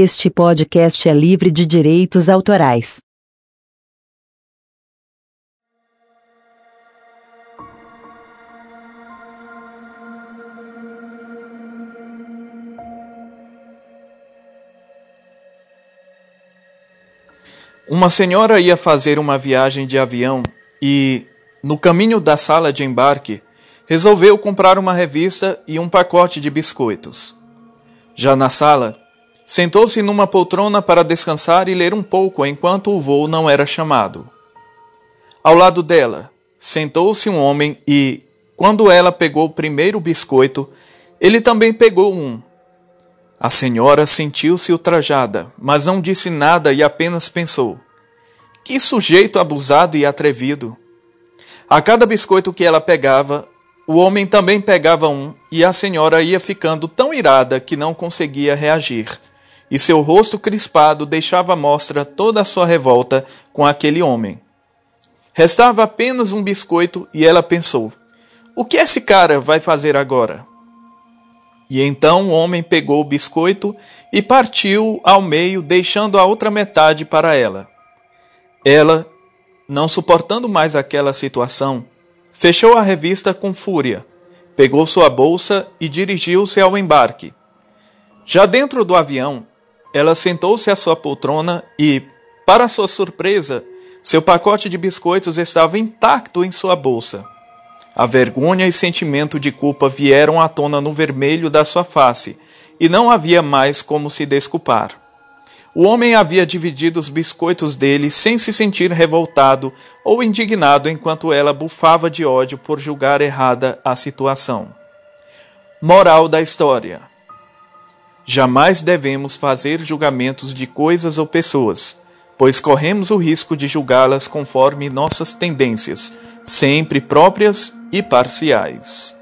Este podcast é livre de direitos autorais. Uma senhora ia fazer uma viagem de avião e, no caminho da sala de embarque, resolveu comprar uma revista e um pacote de biscoitos. Já na sala, Sentou-se numa poltrona para descansar e ler um pouco enquanto o voo não era chamado. Ao lado dela, sentou-se um homem e, quando ela pegou o primeiro biscoito, ele também pegou um. A senhora sentiu-se ultrajada, mas não disse nada e apenas pensou: Que sujeito abusado e atrevido! A cada biscoito que ela pegava, o homem também pegava um, e a senhora ia ficando tão irada que não conseguia reagir e seu rosto crispado deixava à mostra toda a sua revolta com aquele homem. Restava apenas um biscoito e ela pensou: o que esse cara vai fazer agora? E então o homem pegou o biscoito e partiu ao meio, deixando a outra metade para ela. Ela, não suportando mais aquela situação, fechou a revista com fúria, pegou sua bolsa e dirigiu-se ao embarque. Já dentro do avião, ela sentou-se à sua poltrona e, para sua surpresa, seu pacote de biscoitos estava intacto em sua bolsa. A vergonha e sentimento de culpa vieram à tona no vermelho da sua face, e não havia mais como se desculpar. O homem havia dividido os biscoitos dele sem se sentir revoltado ou indignado enquanto ela bufava de ódio por julgar errada a situação. Moral da história: Jamais devemos fazer julgamentos de coisas ou pessoas, pois corremos o risco de julgá-las conforme nossas tendências, sempre próprias e parciais.